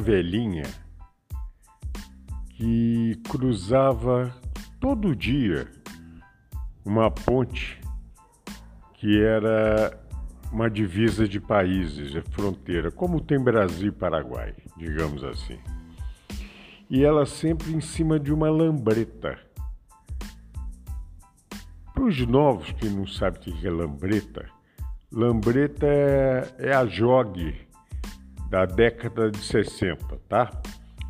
Velhinha que cruzava todo dia uma ponte que era uma divisa de países, de fronteira, como tem Brasil e Paraguai, digamos assim. E ela sempre em cima de uma lambreta. Para os novos que não sabem o que é lambreta, lambreta é, é a jogue da década de 60, tá?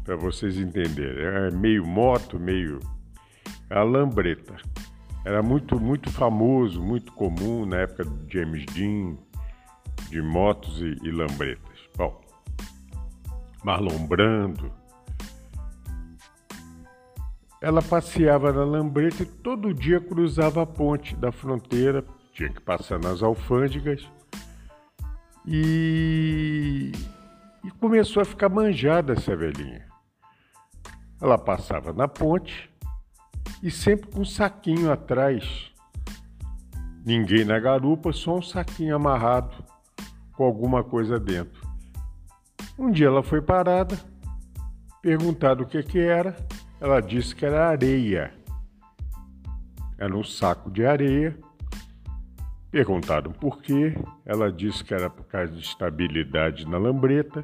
Para vocês entenderem. É meio moto, meio a lambreta. Era muito, muito famoso, muito comum na época do James Dean, de motos e, e lambretas. Bom, Marlon Brando. Ela passeava na lambreta e todo dia cruzava a ponte da fronteira, tinha que passar nas alfândegas. E e começou a ficar manjada essa velhinha. Ela passava na ponte e sempre com um saquinho atrás. Ninguém na garupa, só um saquinho amarrado com alguma coisa dentro. Um dia ela foi parada, perguntado o que, que era, ela disse que era areia. Era um saco de areia Perguntaram por quê, ela disse que era por causa de estabilidade na lambreta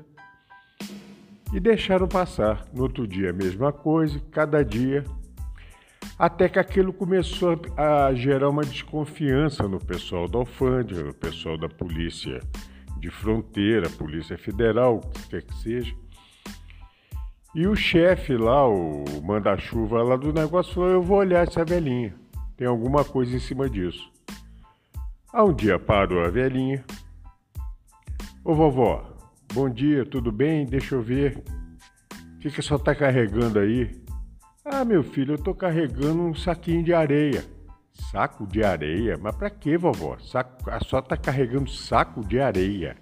e deixaram passar. No outro dia, a mesma coisa, cada dia, até que aquilo começou a gerar uma desconfiança no pessoal da alfândega, no pessoal da polícia de fronteira, polícia federal, o que quer que seja. E o chefe lá, o manda-chuva lá do negócio, falou: Eu vou olhar essa velhinha, tem alguma coisa em cima disso. Há um dia parou a velhinha. Ô vovó, bom dia, tudo bem? Deixa eu ver. O que, que só tá carregando aí? Ah, meu filho, eu tô carregando um saquinho de areia. Saco de areia? Mas pra quê, vovó? Saco, a só tá carregando saco de areia.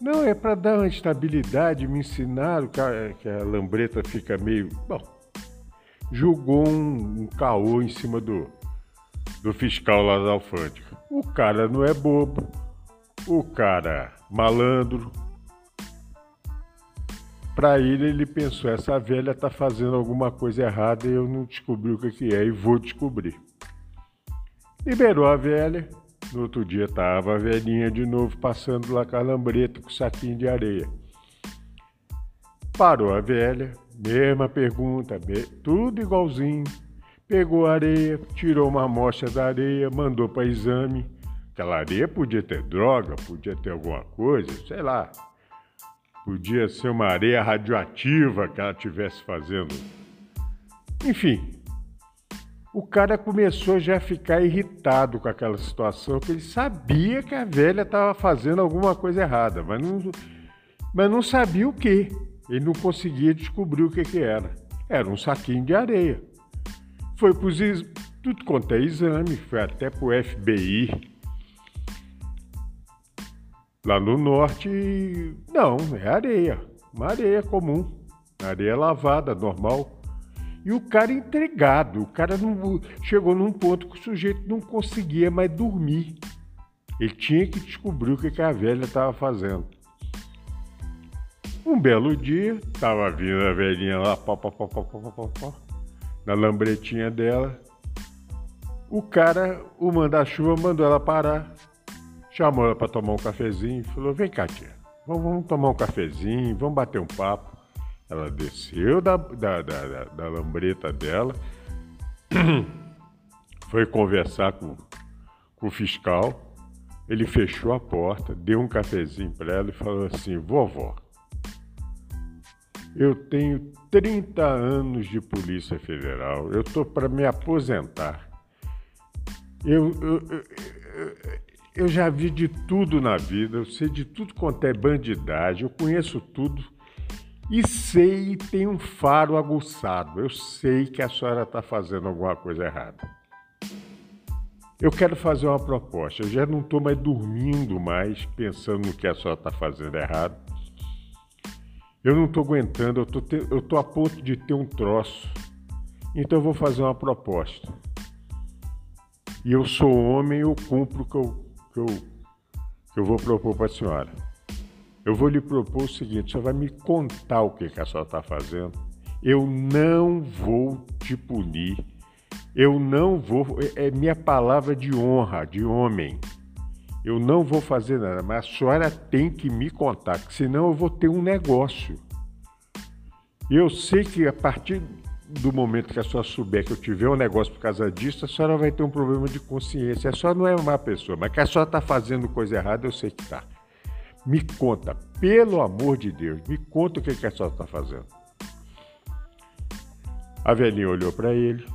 Não, é para dar uma estabilidade, me ensinaram que a, que a lambreta fica meio. Bom, jogou um, um caô em cima do, do fiscal lá da alfândega. O cara não é bobo, o cara malandro. Para ele, ele pensou: essa velha tá fazendo alguma coisa errada e eu não descobri o que, é e vou descobrir. Liberou a velha. No outro dia tava a velhinha de novo passando lá com a lambreta com o saquinho de areia. Parou a velha, mesma pergunta, tudo igualzinho. Pegou a areia, tirou uma amostra da areia, mandou para exame. Aquela areia podia ter droga, podia ter alguma coisa, sei lá. Podia ser uma areia radioativa que ela estivesse fazendo. Enfim, o cara começou já a ficar irritado com aquela situação, porque ele sabia que a velha estava fazendo alguma coisa errada, mas não, mas não sabia o que. Ele não conseguia descobrir o que, que era. Era um saquinho de areia. Foi para tudo quanto é exame, foi até para o FBI. Lá no norte, não, é areia, uma areia comum, areia lavada, normal. E o cara entregado, o cara não, chegou num ponto que o sujeito não conseguia mais dormir. Ele tinha que descobrir o que a velha estava fazendo. Um belo dia, estava vindo a velhinha lá, pó, pó, pó, pó, pó, pó, pó, na lambretinha dela. O cara, o manda-chuva, mandou ela parar, chamou ela para tomar um cafezinho, falou: Vem cá, tia, vamos, vamos, tomar um cafezinho, vamos bater um papo. Ela desceu da, da, da, da lambreta dela, foi conversar com, com o fiscal. Ele fechou a porta, deu um cafezinho para ela e falou assim: Vovó, eu tenho 30 anos de Polícia Federal, eu estou para me aposentar. Eu, eu, eu, já vi de tudo na vida, eu sei de tudo quanto é bandidagem, eu conheço tudo e sei e tenho um faro aguçado. Eu sei que a senhora está fazendo alguma coisa errada. Eu quero fazer uma proposta. Eu já não estou mais dormindo mais pensando no que a senhora está fazendo errado. Eu não estou aguentando, eu tô, te... tô a ponto de ter um troço. Então eu vou fazer uma proposta. E eu sou homem, eu cumpro o que eu, que eu, que eu vou propor para a senhora. Eu vou lhe propor o seguinte: você vai me contar o que, que a senhora está fazendo. Eu não vou te punir. Eu não vou. É, é minha palavra de honra, de homem. Eu não vou fazer nada, mas a senhora tem que me contar, senão eu vou ter um negócio. Eu sei que a partir do momento que a senhora souber que eu tiver um negócio por causa disso, a senhora vai ter um problema de consciência. A senhora não é uma pessoa, mas que a senhora está fazendo coisa errada, eu sei que está. Me conta, pelo amor de Deus, me conta o que, que a senhora está fazendo. A velhinha olhou para ele,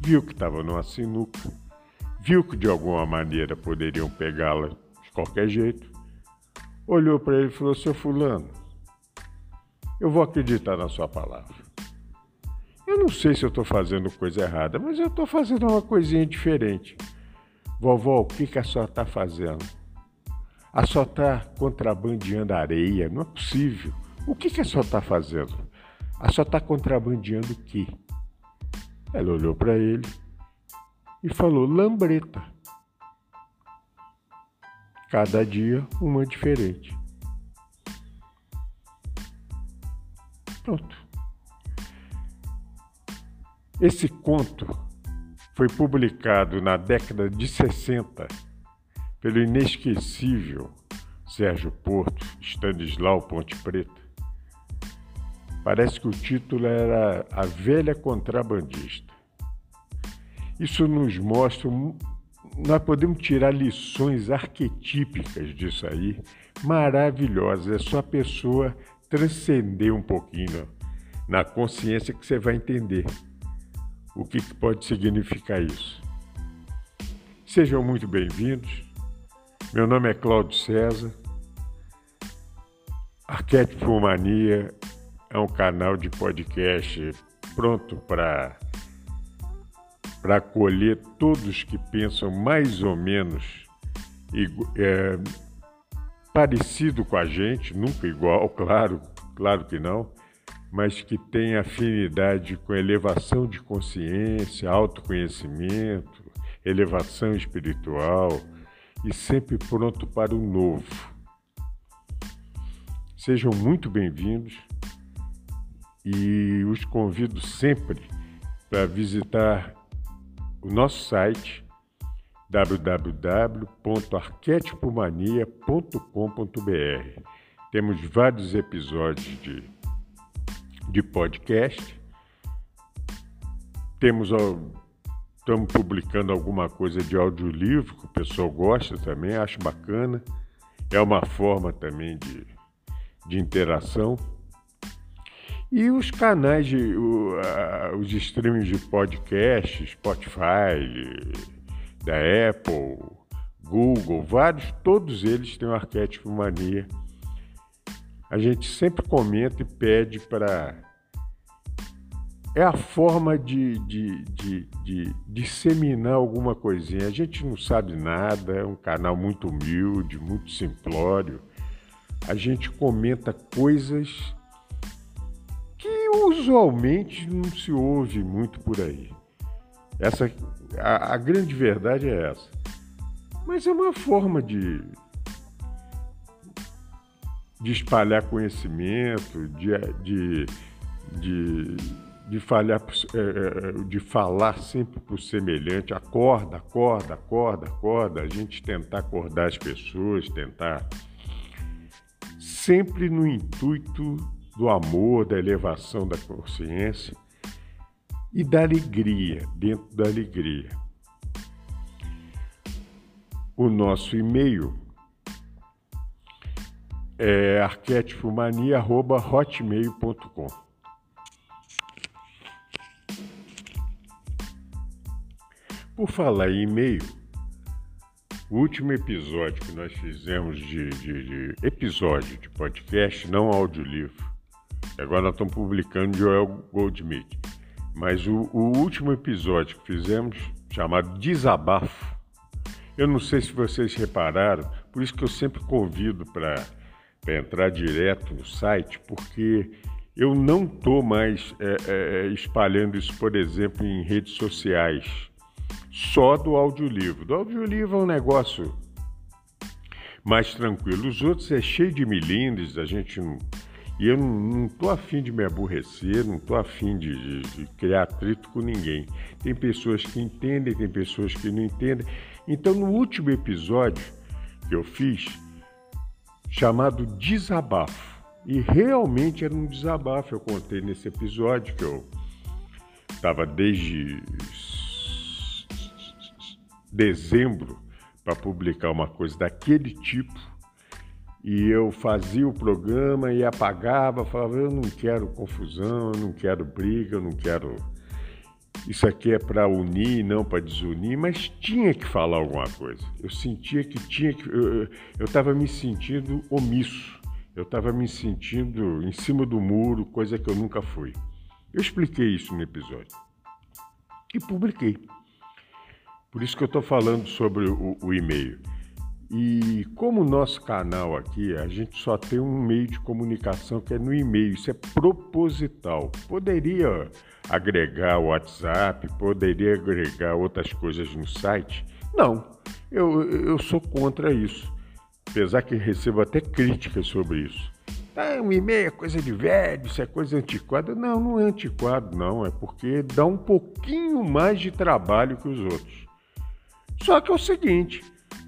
viu que estava numa sinuca, viu que de alguma maneira poderiam pegá-la de qualquer jeito, olhou para ele e falou: Seu Fulano, eu vou acreditar na sua palavra. Eu não sei se eu estou fazendo coisa errada, mas eu estou fazendo uma coisinha diferente. Vovó, o que, que a senhora está fazendo? A senhora está contrabandeando areia? Não é possível. O que, que a senhora está fazendo? A senhora está contrabandeando o quê? Ela olhou para ele e falou: lambreta. Cada dia uma diferente. Pronto. Esse conto foi publicado na década de 60 pelo inesquecível Sérgio Porto, Stanislau Ponte Preta. Parece que o título era A Velha Contrabandista. Isso nos mostra, nós podemos tirar lições arquetípicas disso aí, maravilhosas. É só a pessoa transcender um pouquinho na consciência que você vai entender o que pode significar isso. Sejam muito bem-vindos. Meu nome é Cláudio César. Arquétipo Mania é um canal de podcast pronto para para acolher todos que pensam mais ou menos é, parecido com a gente, nunca igual, claro, claro que não, mas que tem afinidade com elevação de consciência, autoconhecimento, elevação espiritual e sempre pronto para o novo. Sejam muito bem-vindos e os convido sempre para visitar o nosso site www.arquetipomania.com.br. Temos vários episódios de de podcast. Temos estamos publicando alguma coisa de audiolivro que o pessoal gosta também, acho bacana. É uma forma também de, de interação. E os canais, de, o, a, os streams de podcast, Spotify, da Apple, Google, vários, todos eles têm o arquétipo mania a gente sempre comenta e pede para. É a forma de, de, de, de, disseminar alguma coisinha. A gente não sabe nada, é um canal muito humilde, muito simplório. A gente comenta coisas que usualmente não se ouve muito por aí. Essa, a, a grande verdade é essa. Mas é uma forma de, de espalhar conhecimento, de, de, de, de, falhar, é, é, de falar sempre o semelhante, acorda, acorda, acorda, acorda, a gente tentar acordar as pessoas, tentar sempre no intuito do amor, da elevação da consciência e da alegria, dentro da alegria. O nosso e-mail é arquétipomania.hotmail.com. Por falar em e-mail, O último episódio que nós fizemos de, de, de episódio de podcast, não audiolivro. Agora nós estamos publicando Joel Goldsmith. Mas o, o último episódio que fizemos, chamado Desabafo, eu não sei se vocês repararam, por isso que eu sempre convido para entrar direto no site, porque eu não estou mais é, é, espalhando isso, por exemplo, em redes sociais só do audiolivro. Do audiolivro é um negócio mais tranquilo. Os outros é cheio de milindres, a gente não. E eu não estou afim de me aborrecer, não estou afim de, de, de criar atrito com ninguém. Tem pessoas que entendem, tem pessoas que não entendem. Então, no último episódio que eu fiz, chamado Desabafo, e realmente era um desabafo, eu contei nesse episódio que eu estava desde dezembro para publicar uma coisa daquele tipo e eu fazia o programa e apagava, falava: eu não quero confusão, eu não quero briga, eu não quero. Isso aqui é para unir, não para desunir, mas tinha que falar alguma coisa. Eu sentia que tinha que. Eu estava me sentindo omisso, eu estava me sentindo em cima do muro, coisa que eu nunca fui. Eu expliquei isso no episódio e publiquei. Por isso que eu estou falando sobre o, o e-mail. E como o nosso canal aqui, a gente só tem um meio de comunicação que é no e-mail, isso é proposital. Poderia agregar o WhatsApp, poderia agregar outras coisas no site? Não, eu, eu sou contra isso. Apesar que recebo até críticas sobre isso. Ah, um e-mail é coisa de velho, isso é coisa antiquada. Não, não é antiquado, não. É porque dá um pouquinho mais de trabalho que os outros. Só que é o seguinte,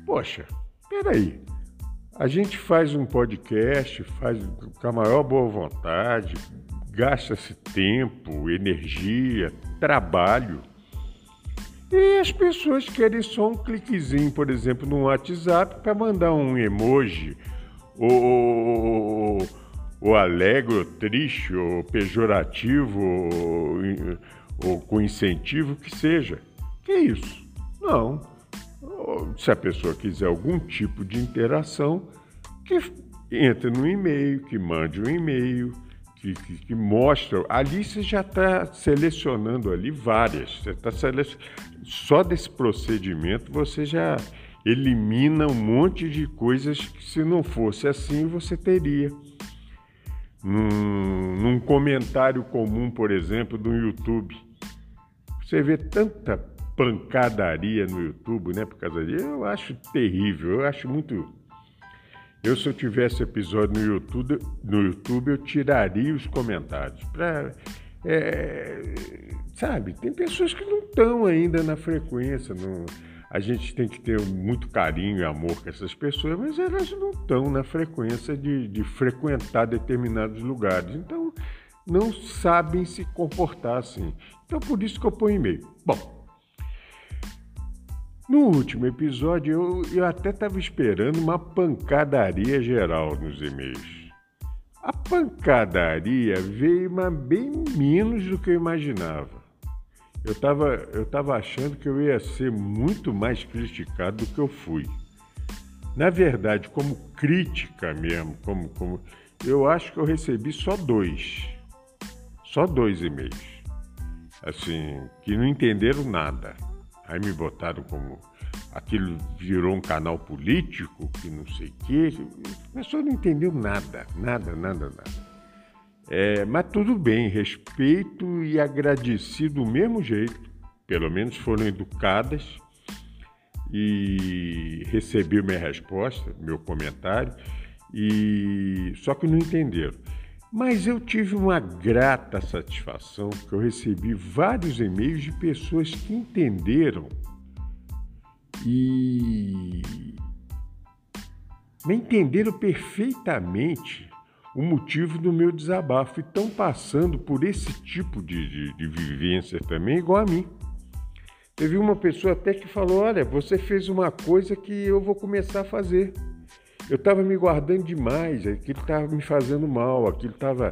poxa, peraí, a gente faz um podcast, faz com a maior boa vontade, gasta-se tempo, energia, trabalho. E as pessoas querem só um cliquezinho, por exemplo, no WhatsApp para mandar um emoji, ou, ou alegre, ou triste, ou pejorativo, ou, ou com incentivo, que seja. Que isso? Não se a pessoa quiser algum tipo de interação, que entre no e-mail, que mande um e-mail, que, que, que mostra. Ali você já está selecionando ali várias. Você está selecionando. Só desse procedimento você já elimina um monte de coisas que se não fosse assim você teria. Num, num comentário comum, por exemplo, do YouTube. Você vê tanta pancadaria no YouTube, né? Por causa disso, eu acho terrível, eu acho muito. Eu, se eu tivesse episódio no YouTube, no YouTube eu tiraria os comentários. Pra, é, sabe, tem pessoas que não estão ainda na frequência. Não, a gente tem que ter muito carinho e amor com essas pessoas, mas elas não estão na frequência de, de frequentar determinados lugares. Então, não sabem se comportar assim. Então, por isso que eu ponho e-mail. Bom, no último episódio, eu, eu até estava esperando uma pancadaria geral nos e-mails. A pancadaria veio mas bem menos do que eu imaginava. Eu estava eu tava achando que eu ia ser muito mais criticado do que eu fui. Na verdade, como crítica mesmo, como, como eu acho que eu recebi só dois. Só dois e-mails. Assim, que não entenderam nada. Aí me botaram como aquilo virou um canal político, que não sei o quê. A pessoa não entendeu nada, nada, nada, nada. É, mas tudo bem, respeito e agradecido do mesmo jeito. Pelo menos foram educadas e receberam minha resposta, meu comentário, e só que não entenderam. Mas eu tive uma grata satisfação, porque eu recebi vários e-mails de pessoas que entenderam e me entenderam perfeitamente o motivo do meu desabafo e estão passando por esse tipo de, de, de vivência também, igual a mim. Teve uma pessoa até que falou: Olha, você fez uma coisa que eu vou começar a fazer. Eu estava me guardando demais, aquilo estava me fazendo mal, aquilo estava.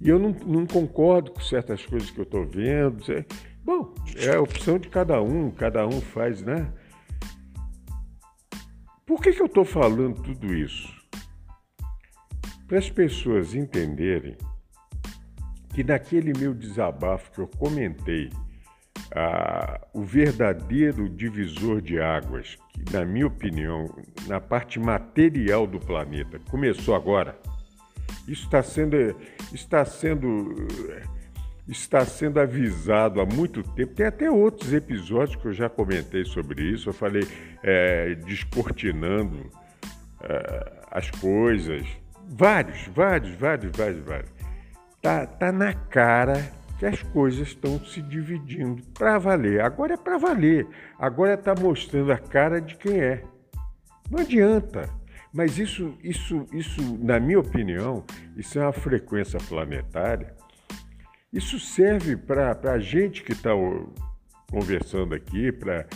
E eu não, não, concordo com certas coisas que eu estou vendo. Bom, é a opção de cada um, cada um faz, né? Por que, que eu estou falando tudo isso? Para as pessoas entenderem que naquele meu desabafo que eu comentei, o verdadeiro divisor de águas, que, na minha opinião, na parte material do planeta, começou agora. Isso está sendo, está sendo, está sendo avisado há muito tempo. Tem até outros episódios que eu já comentei sobre isso. Eu falei é, descortinando é, as coisas. Vários, vários, vários, vários, vários. Tá, tá na cara que as coisas estão se dividindo para valer. Agora é para valer. Agora está mostrando a cara de quem é. Não adianta. Mas isso, isso, isso, na minha opinião, isso é uma frequência planetária. Isso serve para a gente que está conversando aqui, para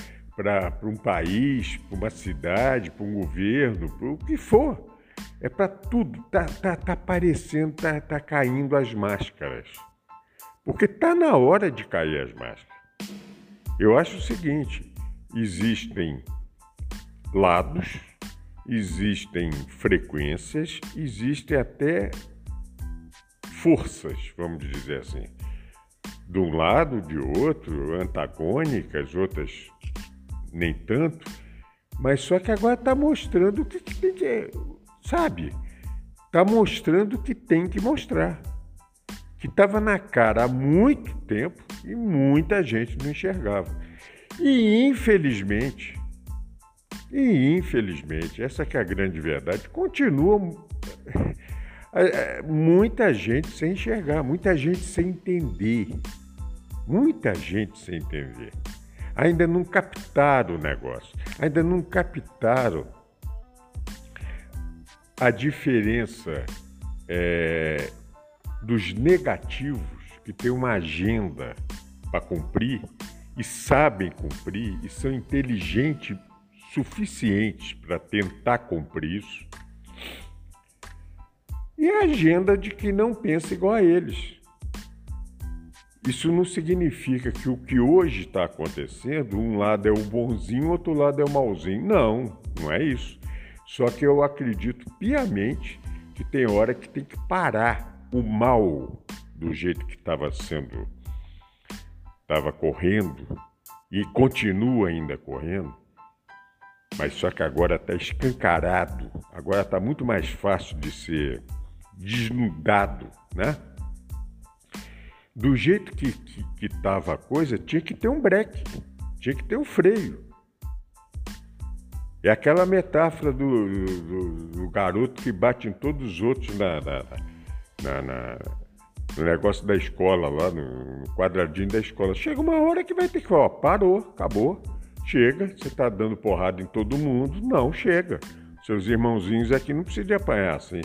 um país, para uma cidade, para um governo, para o que for. É para tudo. Tá, tá, tá aparecendo, tá, tá caindo as máscaras. Porque tá na hora de cair as máscaras. Eu acho o seguinte: existem lados existem frequências, existem até forças, vamos dizer assim, de um lado, de outro, antagônicas, outras nem tanto, mas só que agora está mostrando o que tem que. Sabe? Está mostrando o que tem que mostrar. Que estava na cara há muito tempo e muita gente não enxergava. E infelizmente, e, infelizmente, essa que é a grande verdade, continua muita gente sem enxergar, muita gente sem entender. Muita gente sem entender. Ainda não captaram o negócio, ainda não captaram a diferença é, dos negativos que têm uma agenda para cumprir e sabem cumprir e são inteligentes suficientes para tentar cumprir isso, e a agenda de que não pensa igual a eles. Isso não significa que o que hoje está acontecendo, um lado é o bonzinho, outro lado é o malzinho. Não, não é isso. Só que eu acredito piamente que tem hora que tem que parar o mal do jeito que estava sendo, estava correndo e continua ainda correndo mas só que agora está escancarado, agora está muito mais fácil de ser desnudado, né? Do jeito que estava a coisa, tinha que ter um breque, tinha que ter um freio. É aquela metáfora do, do, do garoto que bate em todos os outros na, na, na, na no negócio da escola, lá no quadradinho da escola. Chega uma hora que vai ter que, ó, parou, acabou. Chega, você está dando porrada em todo mundo. Não, chega. Seus irmãozinhos aqui não precisam de apanhar assim.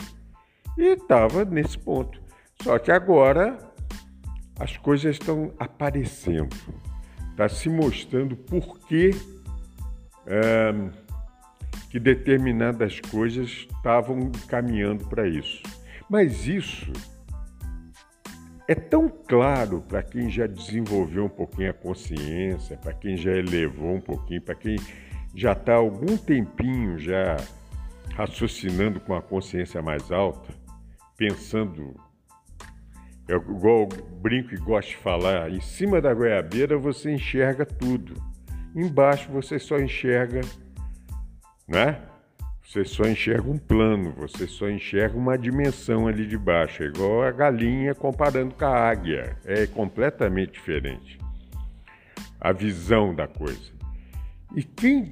E estava nesse ponto. Só que agora as coisas estão aparecendo. Está se mostrando por que, é, que determinadas coisas estavam caminhando para isso. Mas isso é tão claro para quem já desenvolveu um pouquinho a consciência, para quem já elevou um pouquinho, para quem já está algum tempinho já raciocinando com a consciência mais alta, pensando, eu, igual brinco e gosto de falar, em cima da goiabeira você enxerga tudo, embaixo você só enxerga, né? Você só enxerga um plano, você só enxerga uma dimensão ali de baixo, é igual a galinha comparando com a águia, é completamente diferente a visão da coisa. E quem,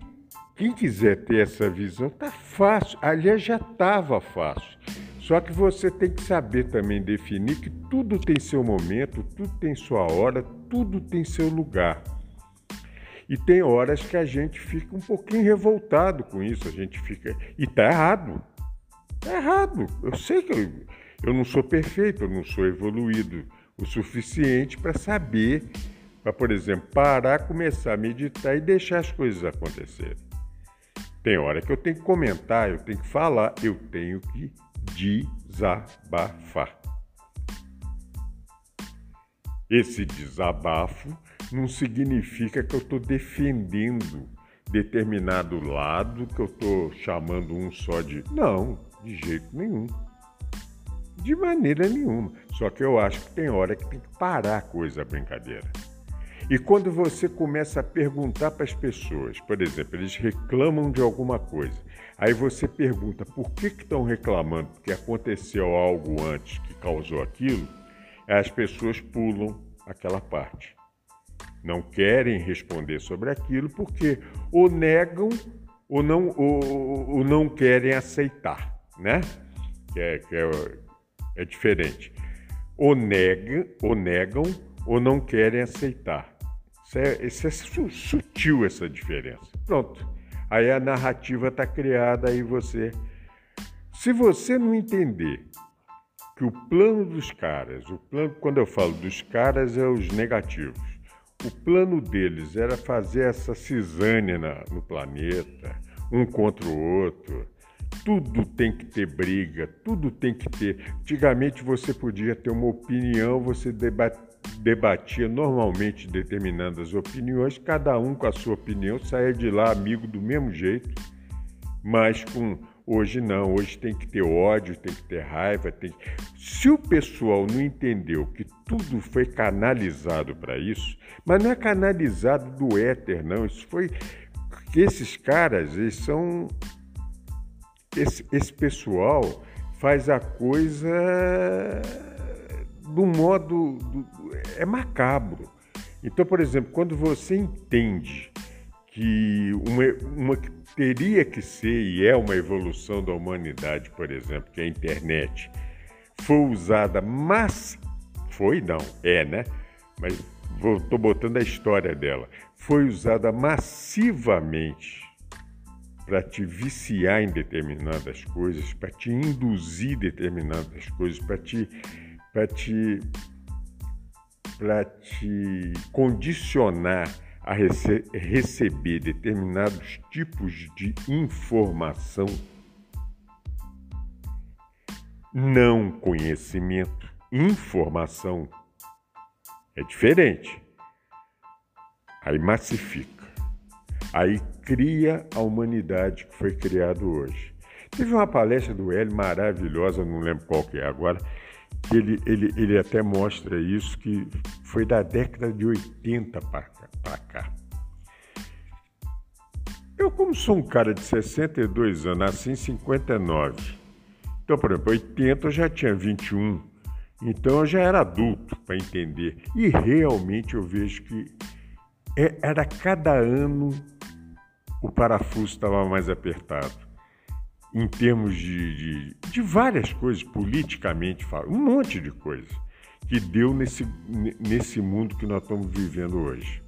quem quiser ter essa visão, tá fácil, aliás, já estava fácil. Só que você tem que saber também definir que tudo tem seu momento, tudo tem sua hora, tudo tem seu lugar. E tem horas que a gente fica um pouquinho revoltado com isso, a gente fica. E tá errado. Tá errado. Eu sei que eu, eu não sou perfeito, eu não sou evoluído o suficiente para saber, para, por exemplo, parar, começar a meditar e deixar as coisas acontecerem. Tem hora que eu tenho que comentar, eu tenho que falar, eu tenho que desabafar. Esse desabafo não significa que eu estou defendendo determinado lado que eu estou chamando um só de. Não, de jeito nenhum. De maneira nenhuma. Só que eu acho que tem hora que tem que parar a coisa, a brincadeira. E quando você começa a perguntar para as pessoas, por exemplo, eles reclamam de alguma coisa, aí você pergunta por que estão reclamando, porque aconteceu algo antes que causou aquilo, as pessoas pulam aquela parte. Não querem responder sobre aquilo porque ou negam ou não, ou, ou não querem aceitar, né? Que é, que é, é diferente. Ou, nega, ou negam ou não querem aceitar. Isso é, isso é sutil essa diferença. Pronto. Aí a narrativa está criada, aí você. Se você não entender que o plano dos caras, o plano, quando eu falo dos caras, é os negativos. O plano deles era fazer essa cisânia na, no planeta, um contra o outro. Tudo tem que ter briga, tudo tem que ter. Antigamente você podia ter uma opinião, você debatia normalmente determinadas opiniões, cada um com a sua opinião, saía de lá amigo do mesmo jeito, mas com Hoje não, hoje tem que ter ódio, tem que ter raiva. Tem... Se o pessoal não entendeu que tudo foi canalizado para isso, mas não é canalizado do éter, não. Isso foi. esses caras, eles são. Esse, esse pessoal faz a coisa do modo. Do... é macabro. Então, por exemplo, quando você entende que uma, uma teria que ser e é uma evolução da humanidade, por exemplo, que a internet foi usada, mas foi não, é, né? Mas estou botando a história dela. Foi usada massivamente para te viciar em determinadas coisas, para te induzir determinadas coisas, para te, para te, para te condicionar a rece receber determinados tipos de informação, não conhecimento, informação é diferente. Aí massifica. Aí cria a humanidade que foi criada hoje. Teve uma palestra do Hélio maravilhosa, não lembro qual que é agora, ele, ele, ele até mostra isso, que foi da década de 80 para cá. Eu, como sou um cara de 62 anos, nasci em 59. Então, por exemplo, 80 eu já tinha 21. Então eu já era adulto para entender. E realmente eu vejo que é, era cada ano o parafuso estava mais apertado em termos de, de, de várias coisas, politicamente, um monte de coisa que deu nesse, nesse mundo que nós estamos vivendo hoje.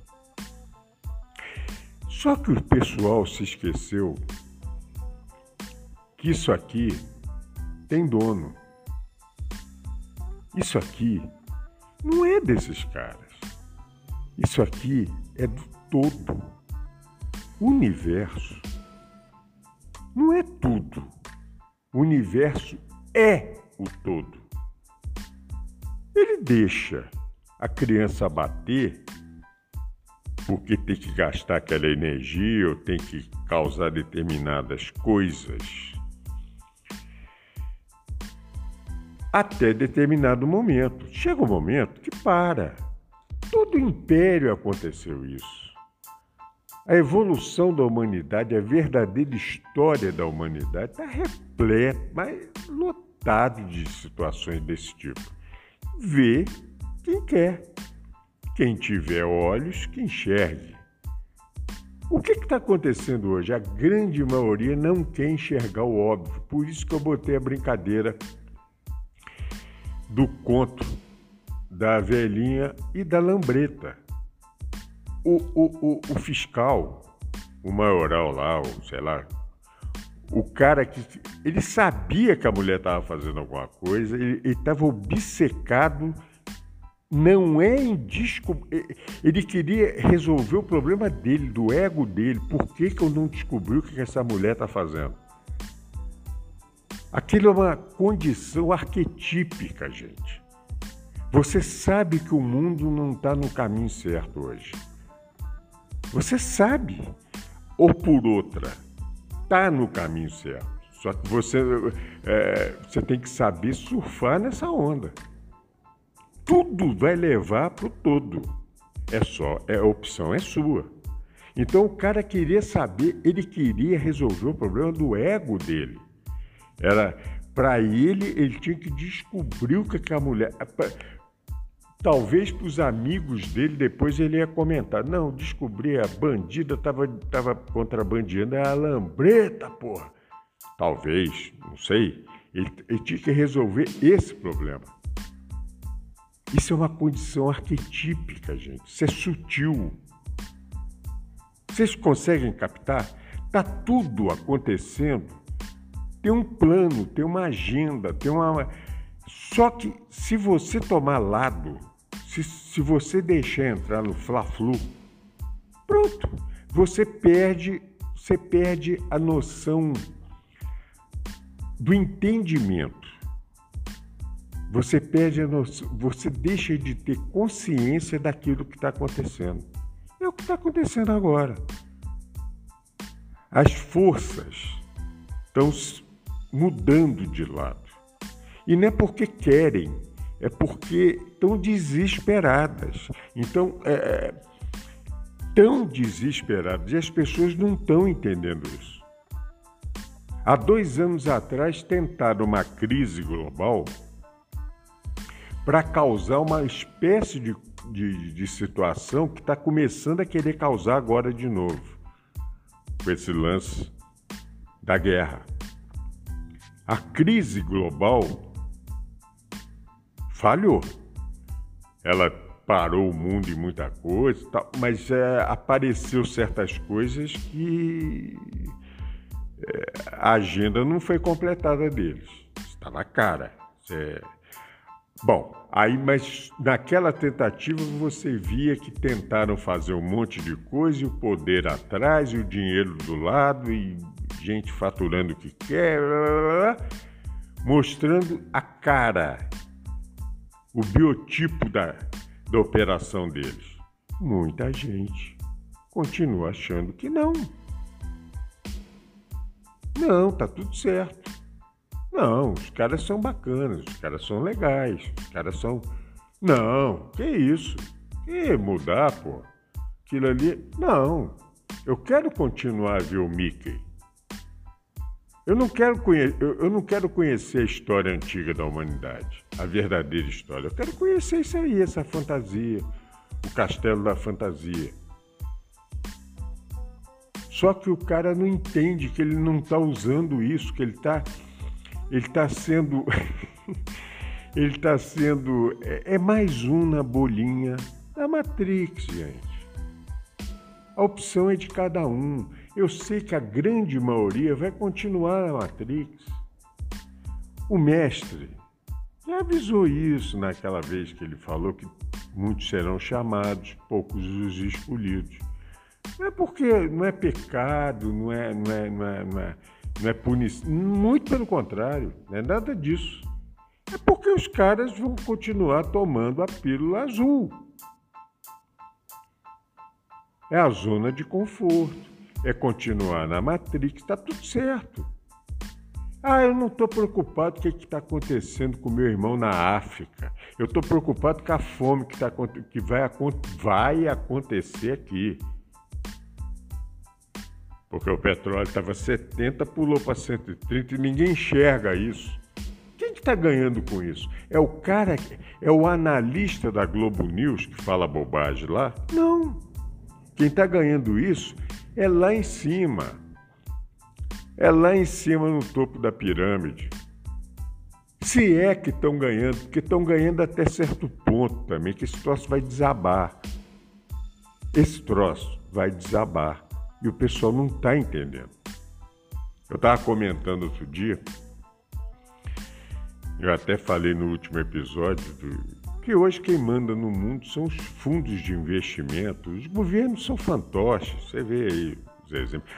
Só que o pessoal se esqueceu que isso aqui tem dono. Isso aqui não é desses caras. Isso aqui é do todo. O universo não é tudo. O universo é o todo. Ele deixa a criança bater porque tem que gastar aquela energia ou tem que causar determinadas coisas até determinado momento. Chega um momento que para. Todo império aconteceu isso. A evolução da humanidade, a verdadeira história da humanidade está repleta, mas lotado de situações desse tipo. Vê quem quer. Quem tiver olhos, que enxergue. O que está acontecendo hoje? A grande maioria não quer enxergar o óbvio. Por isso que eu botei a brincadeira do conto da velhinha e da lambreta o, o, o, o fiscal, o maioral lá, o, sei lá, o cara que. Ele sabia que a mulher estava fazendo alguma coisa, ele estava obcecado, não é indisco. Ele queria resolver o problema dele, do ego dele. Por que, que eu não descobri o que essa mulher está fazendo? Aquilo é uma condição arquetípica, gente. Você sabe que o mundo não está no caminho certo hoje. Você sabe. ou por outra, está no caminho certo. Só que você, é, você tem que saber surfar nessa onda. Tudo vai levar para o todo. É só, é, a opção é sua. Então o cara queria saber, ele queria resolver o problema do ego dele. Era para ele, ele tinha que descobrir o que a mulher. Talvez para os amigos dele depois ele ia comentar: não, descobri, a bandida estava tava contrabandeando a lambreta, porra. Talvez, não sei. Ele, ele tinha que resolver esse problema. Isso é uma condição arquetípica, gente. Isso é sutil. Vocês conseguem captar? Está tudo acontecendo. Tem um plano, tem uma agenda, tem uma. Só que se você tomar lado, se, se você deixar entrar no fla-flu, pronto, você perde, você perde a noção do entendimento. Você perde a noção, você deixa de ter consciência daquilo que está acontecendo. É o que está acontecendo agora. As forças estão mudando de lado. E não é porque querem, é porque estão desesperadas. Então, é, é, tão desesperadas e as pessoas não estão entendendo isso. Há dois anos atrás tentaram uma crise global para causar uma espécie de de, de situação que está começando a querer causar agora de novo, com esse lance da guerra. A crise global falhou. Ela parou o mundo em muita coisa, mas é, apareceu certas coisas que é, a agenda não foi completada deles. Está na cara. É, Bom, aí, mas naquela tentativa você via que tentaram fazer um monte de coisa e o poder atrás e o dinheiro do lado e gente faturando o que quer, blá, blá, blá, mostrando a cara, o biotipo da, da operação deles. Muita gente continua achando que não. Não, tá tudo certo. Não, os caras são bacanas, os caras são legais, os caras são. Não, que isso? Que mudar, pô? Aquilo ali. Não. Eu quero continuar a ver o Mickey. Eu não, quero conhe... eu não quero conhecer a história antiga da humanidade, a verdadeira história. Eu quero conhecer isso aí, essa fantasia, o castelo da fantasia. Só que o cara não entende que ele não está usando isso, que ele está ele está sendo. ele está sendo. É, é mais um na bolinha da Matrix, gente. A opção é de cada um. Eu sei que a grande maioria vai continuar na Matrix. O mestre já avisou isso naquela vez que ele falou que muitos serão chamados, poucos os escolhidos. Não é porque não é pecado, não é, não é, não é, não é não é punição. Muito pelo contrário, não é nada disso. É porque os caras vão continuar tomando a pílula azul. É a zona de conforto, é continuar na Matrix, está tudo certo. Ah, eu não estou preocupado com o que está acontecendo com meu irmão na África. Eu estou preocupado com a fome que, tá, que vai, vai acontecer aqui porque o petróleo estava 70, pulou para 130 e ninguém enxerga isso. Quem está que tá ganhando com isso? É o cara, é o analista da Globo News que fala bobagem lá? Não. Quem está ganhando isso é lá em cima. É lá em cima no topo da pirâmide. Se é que estão ganhando, porque estão ganhando até certo ponto também, que esse troço vai desabar. Esse troço vai desabar e o pessoal não está entendendo. Eu estava comentando outro dia, eu até falei no último episódio, do, que hoje quem manda no mundo são os fundos de investimento. Os governos são fantoches, você vê aí os exemplos.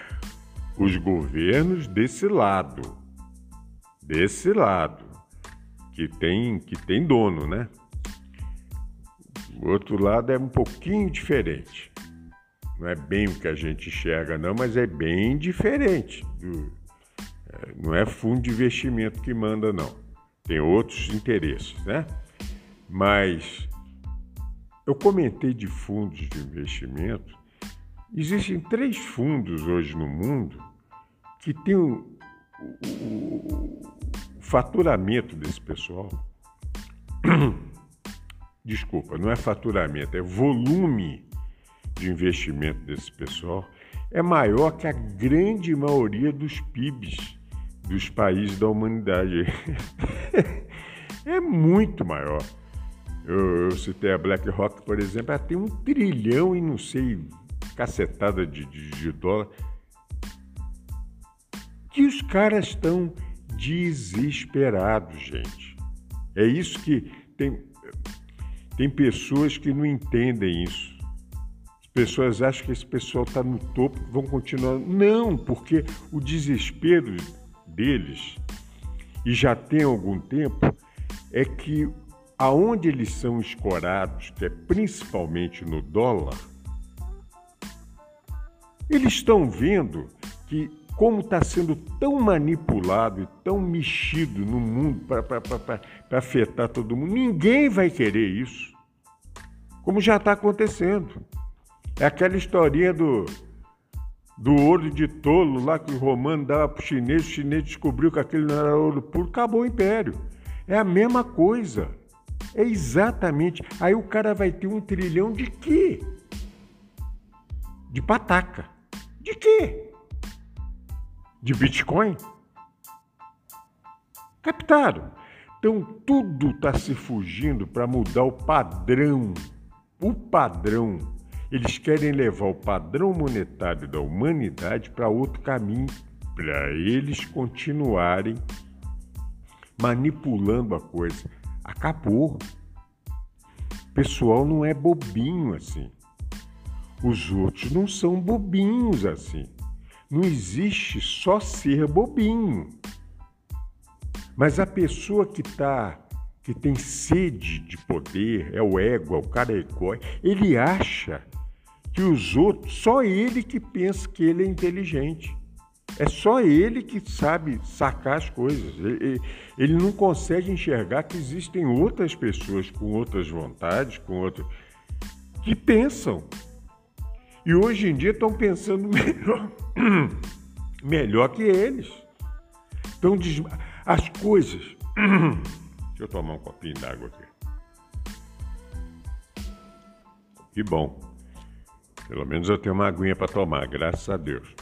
Os governos desse lado, desse lado, que tem, que tem dono, né? O outro lado é um pouquinho diferente. Não é bem o que a gente enxerga, não, mas é bem diferente. Do, é, não é fundo de investimento que manda, não. Tem outros interesses, né? Mas eu comentei de fundos de investimento. Existem três fundos hoje no mundo que têm o, o, o faturamento desse pessoal. Desculpa, não é faturamento, é volume de investimento desse pessoal é maior que a grande maioria dos PIBs dos países da humanidade. é muito maior. Eu, eu, citei a BlackRock, por exemplo, ela tem um trilhão e não sei, cacetada de, de, de dólar. Que os caras estão desesperados, gente. É isso que tem, tem pessoas que não entendem isso pessoas acham que esse pessoal está no topo, vão continuar. Não, porque o desespero deles, e já tem algum tempo, é que aonde eles são escorados, que é principalmente no dólar, eles estão vendo que como está sendo tão manipulado e tão mexido no mundo para afetar todo mundo, ninguém vai querer isso, como já está acontecendo. É aquela historinha do, do ouro de tolo lá que o romano dava para o chinês, o chinês descobriu que aquele não era ouro puro, acabou o império. É a mesma coisa. É exatamente. Aí o cara vai ter um trilhão de quê? De pataca. De quê? De Bitcoin? Captaram. Então tudo está se fugindo para mudar o padrão. O padrão eles querem levar o padrão monetário da humanidade para outro caminho, para eles continuarem manipulando a coisa. Acabou. O pessoal não é bobinho assim. Os outros não são bobinhos assim. Não existe só ser bobinho. Mas a pessoa que está que tem sede de poder, é o ego, é o cara egói, ele acha que os outros, só ele que pensa que ele é inteligente. É só ele que sabe sacar as coisas. Ele, ele não consegue enxergar que existem outras pessoas com outras vontades, com outras que pensam. E hoje em dia estão pensando melhor, melhor que eles. Então, as coisas. Deixa eu tomar um copinho d'água aqui. Que bom. Pelo menos eu tenho uma aguinha para tomar, graças a Deus.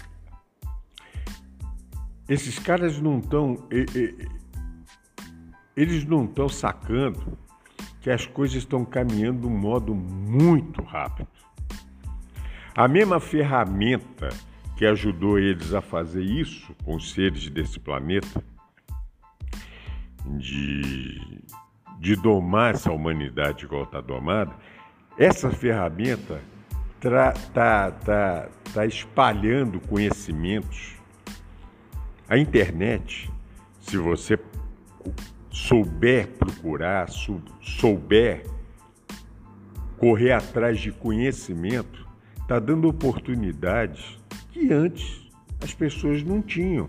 Esses caras não estão. Eles não estão sacando que as coisas estão caminhando de um modo muito rápido. A mesma ferramenta que ajudou eles a fazer isso com os seres desse planeta, de, de domar essa humanidade igual está domada, essa ferramenta está tá, tá espalhando conhecimentos. A internet, se você souber procurar, souber correr atrás de conhecimento, está dando oportunidades que antes as pessoas não tinham.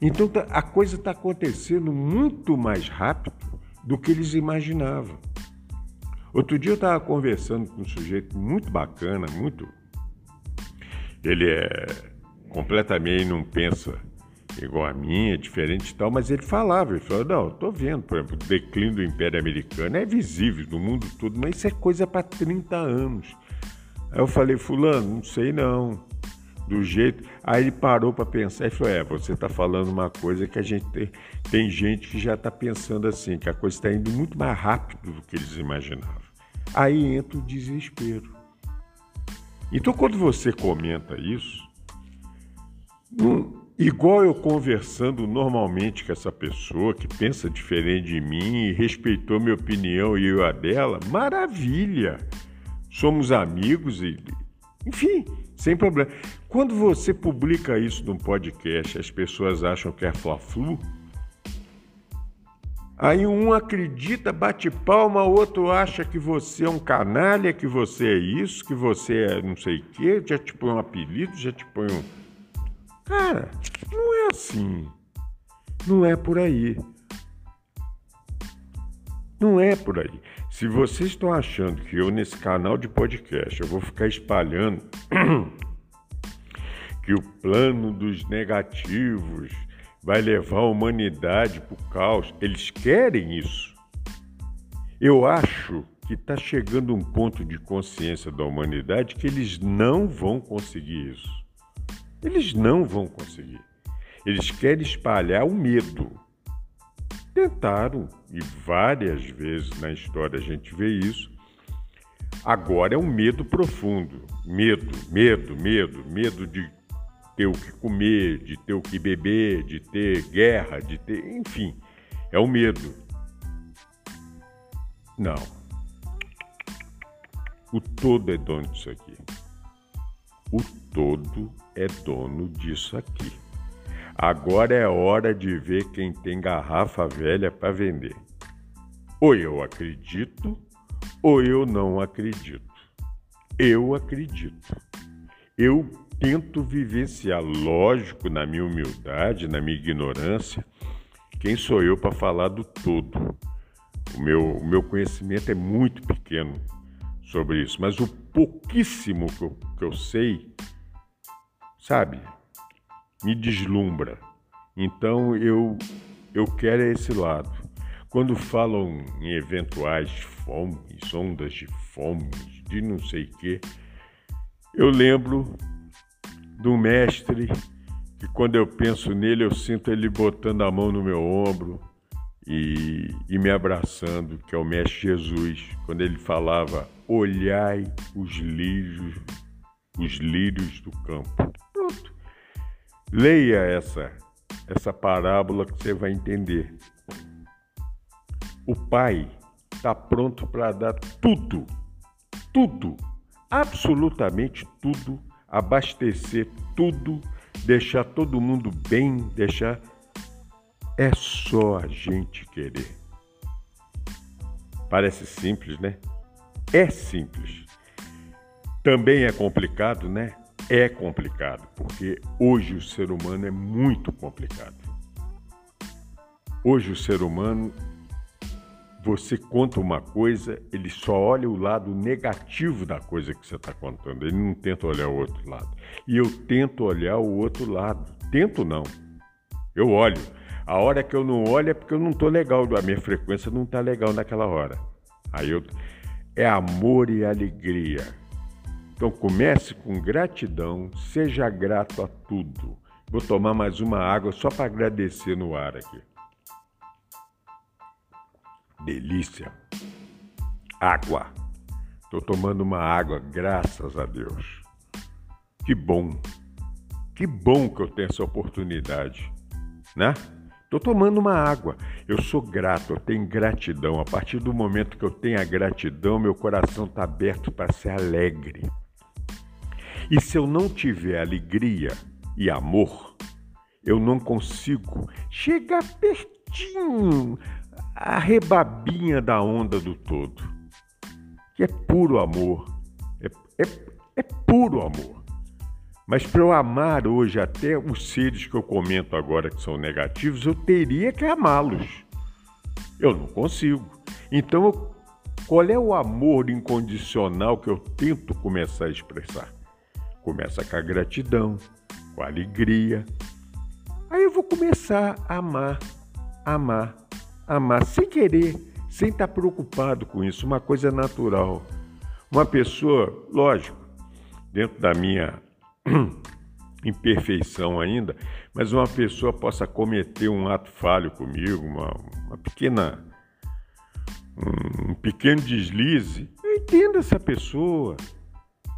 Então tá, a coisa está acontecendo muito mais rápido do que eles imaginavam. Outro dia eu estava conversando com um sujeito muito bacana, muito. Ele é completamente não pensa igual a mim, é diferente e tal, mas ele falava, ele falou, não, estou vendo, por exemplo, o declínio do Império Americano é visível no mundo todo, mas isso é coisa para 30 anos. Aí eu falei, fulano, não sei não, do jeito... Aí ele parou para pensar e falou, é, você está falando uma coisa que a gente tem, tem gente que já está pensando assim, que a coisa está indo muito mais rápido do que eles imaginavam. Aí entra o desespero. Então, quando você comenta isso, igual eu conversando normalmente com essa pessoa que pensa diferente de mim e respeitou minha opinião e eu a dela, maravilha! Somos amigos e. Enfim, sem problema. Quando você publica isso num podcast, as pessoas acham que é fla-flu, Aí um acredita, bate palma, o outro acha que você é um canalha, que você é isso, que você é não sei o quê, já te põe um apelido, já te põe um. Cara, não é assim. Não é por aí. Não é por aí. Se vocês estão achando que eu, nesse canal de podcast, eu vou ficar espalhando que o plano dos negativos vai levar a humanidade para o caos. Eles querem isso. Eu acho que está chegando um ponto de consciência da humanidade que eles não vão conseguir isso. Eles não vão conseguir. Eles querem espalhar o medo. Tentaram, e várias vezes na história a gente vê isso. Agora é um medo profundo. Medo, medo, medo, medo de ter o que comer, de ter o que beber, de ter guerra, de ter. Enfim, é o medo. Não. O todo é dono disso aqui. O todo é dono disso aqui. Agora é hora de ver quem tem garrafa velha para vender. Ou eu acredito, ou eu não acredito. Eu acredito. Eu tento vivenciar, lógico, na minha humildade, na minha ignorância, quem sou eu para falar do todo? O meu, o meu conhecimento é muito pequeno sobre isso, mas o pouquíssimo que eu, que eu sei, sabe, me deslumbra. Então eu, eu quero esse lado. Quando falam em eventuais fomes, ondas de fome, de não sei quê, eu lembro do mestre, que quando eu penso nele, eu sinto ele botando a mão no meu ombro e, e me abraçando, que é o mestre Jesus, quando ele falava: Olhai os lírios, os lírios do campo. Leia essa, essa parábola que você vai entender. O Pai está pronto para dar tudo, tudo, absolutamente tudo abastecer tudo, deixar todo mundo bem, deixar. É só a gente querer. Parece simples, né? É simples. Também é complicado, né? É complicado, porque hoje o ser humano é muito complicado. Hoje o ser humano você conta uma coisa, ele só olha o lado negativo da coisa que você está contando, ele não tenta olhar o outro lado. E eu tento olhar o outro lado. Tento não. Eu olho. A hora que eu não olho é porque eu não estou legal, a minha frequência não está legal naquela hora. Aí eu é amor e alegria. Então comece com gratidão, seja grato a tudo. Vou tomar mais uma água só para agradecer no ar aqui delícia. Água. Estou tomando uma água, graças a Deus. Que bom. Que bom que eu tenho essa oportunidade, né? Estou tomando uma água. Eu sou grato, eu tenho gratidão. A partir do momento que eu tenho a gratidão, meu coração está aberto para ser alegre. E se eu não tiver alegria e amor, eu não consigo chegar pertinho a rebabinha da onda do todo, que é puro amor, é, é, é puro amor. Mas para eu amar hoje até os seres que eu comento agora que são negativos, eu teria que amá-los. Eu não consigo. Então, qual é o amor incondicional que eu tento começar a expressar? Começa com a gratidão, com a alegria. Aí eu vou começar a amar, amar, amar sem querer, sem estar preocupado com isso, uma coisa natural. Uma pessoa, lógico, dentro da minha imperfeição ainda, mas uma pessoa possa cometer um ato falho comigo, uma, uma pequena um pequeno deslize, eu entendo essa pessoa.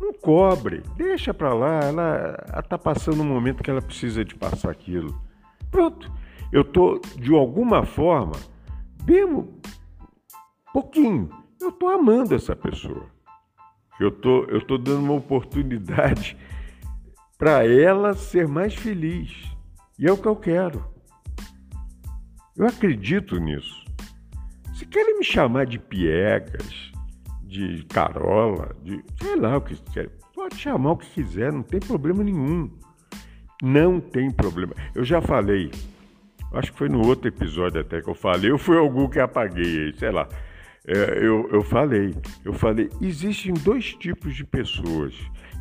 Não cobre, deixa para lá, ela está passando um momento que ela precisa de passar aquilo. Pronto, eu estou, de alguma forma, mesmo pouquinho, eu estou amando essa pessoa. Eu tô, eu tô dando uma oportunidade para ela ser mais feliz. E é o que eu quero. Eu acredito nisso. Se querem me chamar de piegas, de carola, de sei lá o que quiser, pode chamar o que quiser, não tem problema nenhum. Não tem problema. Eu já falei, acho que foi no outro episódio até que eu falei, ou foi algum que apaguei, sei lá. É, eu, eu falei, eu falei, existem dois tipos de pessoas.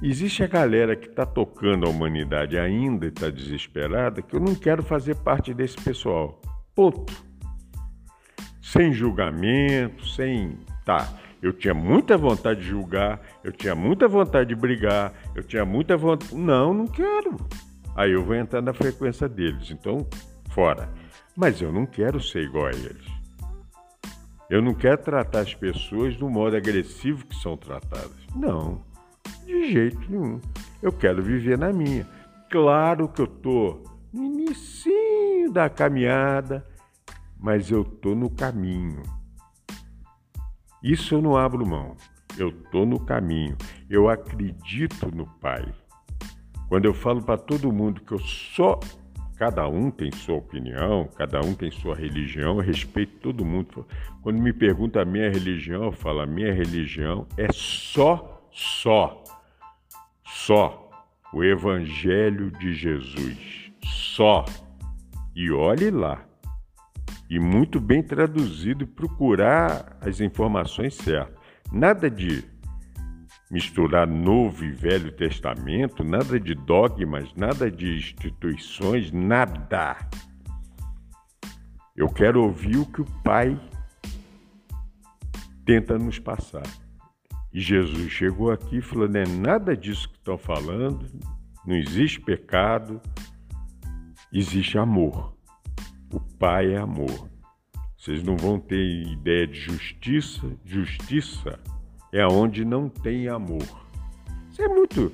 Existe a galera que está tocando a humanidade ainda e está desesperada, que eu não quero fazer parte desse pessoal. Ponto. Sem julgamento, sem. Tá. Eu tinha muita vontade de julgar, eu tinha muita vontade de brigar, eu tinha muita vontade. Não, não quero. Aí eu vou entrar na frequência deles. Então, fora. Mas eu não quero ser igual a eles. Eu não quero tratar as pessoas do modo agressivo que são tratadas. Não. De jeito nenhum. Eu quero viver na minha. Claro que eu tô no início da caminhada, mas eu tô no caminho. Isso eu não abro mão. Eu tô no caminho. Eu acredito no Pai. Quando eu falo para todo mundo que eu só cada um tem sua opinião, cada um tem sua religião, eu respeito todo mundo. Quando me pergunta a minha religião, eu falo: a minha religião é só, só só o Evangelho de Jesus. Só. E olhe lá. E muito bem traduzido e procurar as informações certas. Nada de misturar Novo e Velho Testamento, nada de dogmas, nada de instituições, nada. Eu quero ouvir o que o Pai tenta nos passar. E Jesus chegou aqui e falou: não é nada disso que estão falando, não existe pecado, existe amor. O Pai é amor. Vocês não vão ter ideia de justiça. Justiça é onde não tem amor. Isso é muito.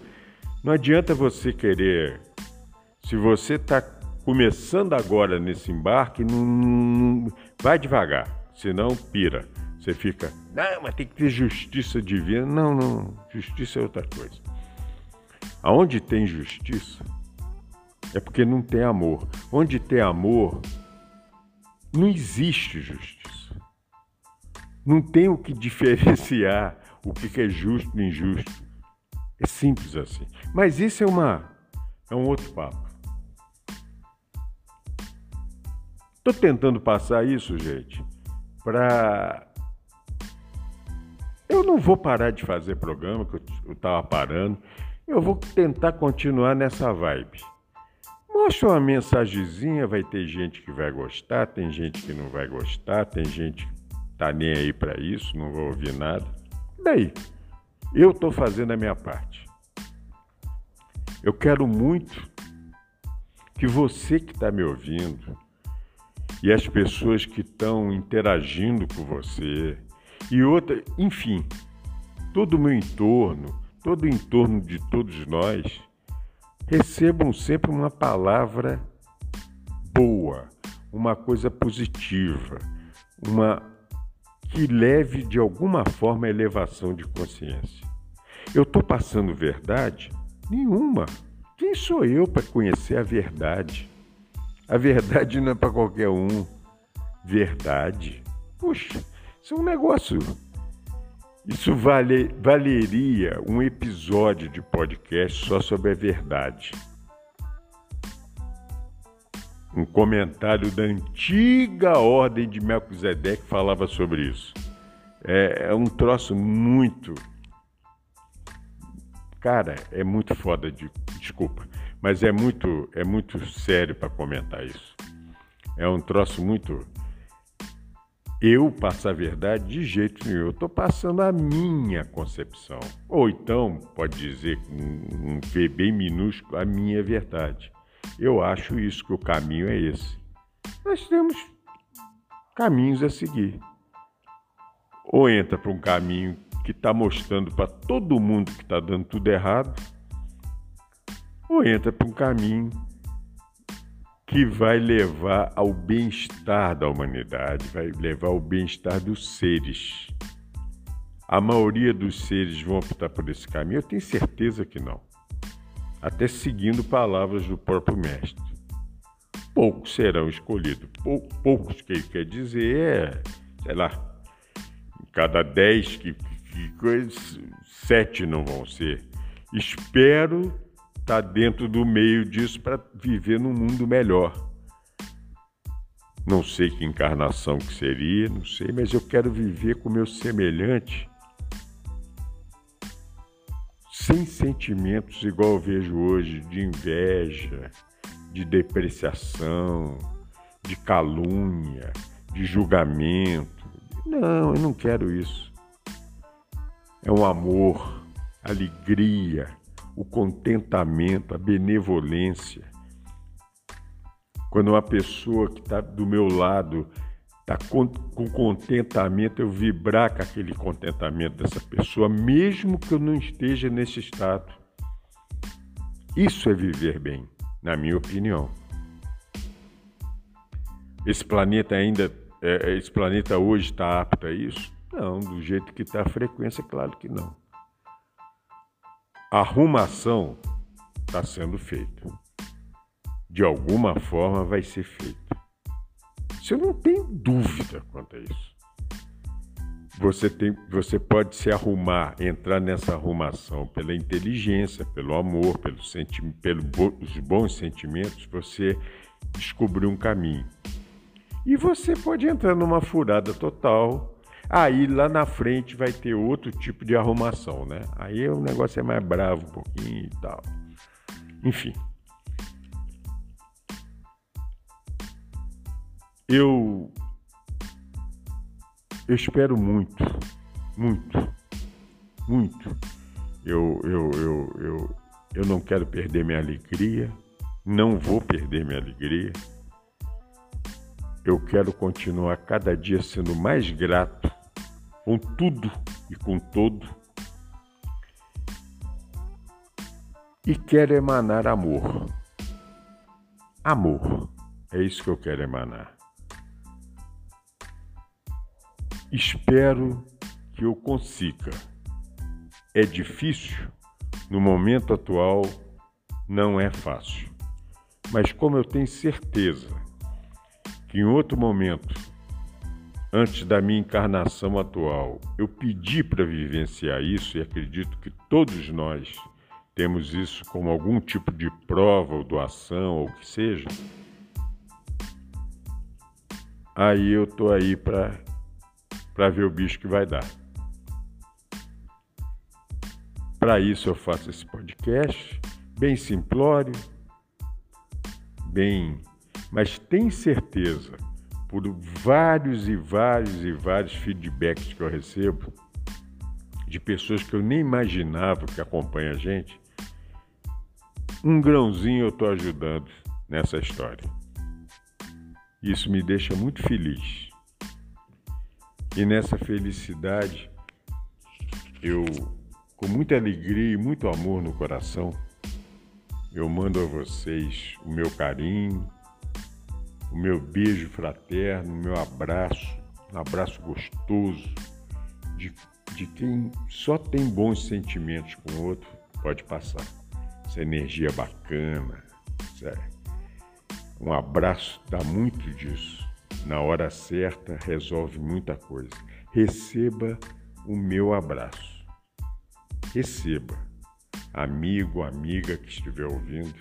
Não adianta você querer. Se você está começando agora nesse embarque, não, não, vai devagar, senão pira. Você fica, não, mas tem que ter justiça divina. Não, não, justiça é outra coisa. Aonde tem justiça é porque não tem amor. Onde tem amor, não existe justiça. Não tem o que diferenciar o que é justo e injusto. É simples assim. Mas isso é uma é um outro papo. Estou tentando passar isso, gente, para eu não vou parar de fazer programa, que eu estava parando. Eu vou tentar continuar nessa vibe. Mostra uma mensagenzinha, vai ter gente que vai gostar, tem gente que não vai gostar, tem gente que tá nem aí para isso, não vou ouvir nada. E daí? Eu estou fazendo a minha parte. Eu quero muito que você que está me ouvindo e as pessoas que estão interagindo com você, e outra, enfim, todo o meu entorno, todo o entorno de todos nós, recebam sempre uma palavra boa, uma coisa positiva, uma que leve de alguma forma a elevação de consciência. Eu estou passando verdade? Nenhuma. Quem sou eu para conhecer a verdade? A verdade não é para qualquer um. Verdade. Puxa, isso é um negócio. Isso vale, valeria um episódio de podcast só sobre a verdade. Um comentário da antiga ordem de Melquisedeque falava sobre isso. É, é um troço muito. Cara, é muito foda de. Desculpa, mas é muito, é muito sério para comentar isso. É um troço muito eu passar a verdade de jeito nenhum. Eu estou passando a minha concepção. Ou então, pode dizer com um V bem minúsculo, a minha verdade. Eu acho isso, que o caminho é esse. Nós temos caminhos a seguir. Ou entra para um caminho que está mostrando para todo mundo que está dando tudo errado, ou entra para um caminho que vai levar ao bem-estar da humanidade, vai levar ao bem-estar dos seres. A maioria dos seres vão optar por esse caminho? Eu tenho certeza que não. Até seguindo palavras do próprio Mestre. Poucos serão escolhidos. Poucos que ele quer dizer é sei lá, cada dez que, que coisas, sete não vão ser. Espero tá dentro do meio disso para viver num mundo melhor. Não sei que encarnação que seria, não sei, mas eu quero viver com meu semelhante sem sentimentos igual eu vejo hoje de inveja, de depreciação, de calúnia, de julgamento. Não, eu não quero isso. É um amor alegria, o contentamento, a benevolência. Quando uma pessoa que está do meu lado está com, com contentamento, eu vibrar com aquele contentamento dessa pessoa, mesmo que eu não esteja nesse estado. Isso é viver bem, na minha opinião. Esse planeta ainda, é, esse planeta hoje está apto a isso? Não, do jeito que está a frequência, claro que não arrumação está sendo feita. De alguma forma vai ser feita. Você não tem dúvida quanto a isso. Você, tem, você pode se arrumar, entrar nessa arrumação pela inteligência, pelo amor, pelo senti pelos bons sentimentos, você descobrir um caminho. E você pode entrar numa furada total, Aí lá na frente vai ter outro tipo de arrumação, né? Aí o negócio é mais bravo um pouquinho e tal. Enfim. Eu eu espero muito, muito, muito. Eu, eu, eu, eu, eu não quero perder minha alegria, não vou perder minha alegria. Eu quero continuar cada dia sendo mais grato com tudo e com todo, e quero emanar amor. Amor, é isso que eu quero emanar. Espero que eu consiga. É difícil, no momento atual, não é fácil. Mas como eu tenho certeza que em outro momento antes da minha encarnação atual, eu pedi para vivenciar isso e acredito que todos nós temos isso como algum tipo de prova ou doação ou o que seja. Aí eu tô aí para para ver o bicho que vai dar. Para isso eu faço esse podcast bem simplório, bem, mas tem certeza por vários e vários e vários feedbacks que eu recebo de pessoas que eu nem imaginava que acompanham a gente, um grãozinho eu estou ajudando nessa história. Isso me deixa muito feliz. E nessa felicidade, eu, com muita alegria e muito amor no coração, eu mando a vocês o meu carinho, o meu beijo fraterno, o meu abraço, um abraço gostoso de, de quem só tem bons sentimentos com o outro, pode passar. Essa energia bacana, sério. Um abraço dá muito disso. Na hora certa resolve muita coisa. Receba o meu abraço. Receba, amigo, amiga que estiver ouvindo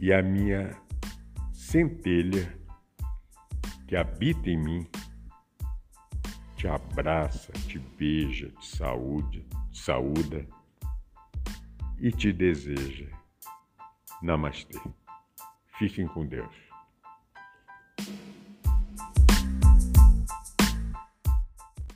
e a minha centelha que habita em mim te abraça, te beija, te saúde, te saúda e te deseja. Namastê. Fiquem com Deus.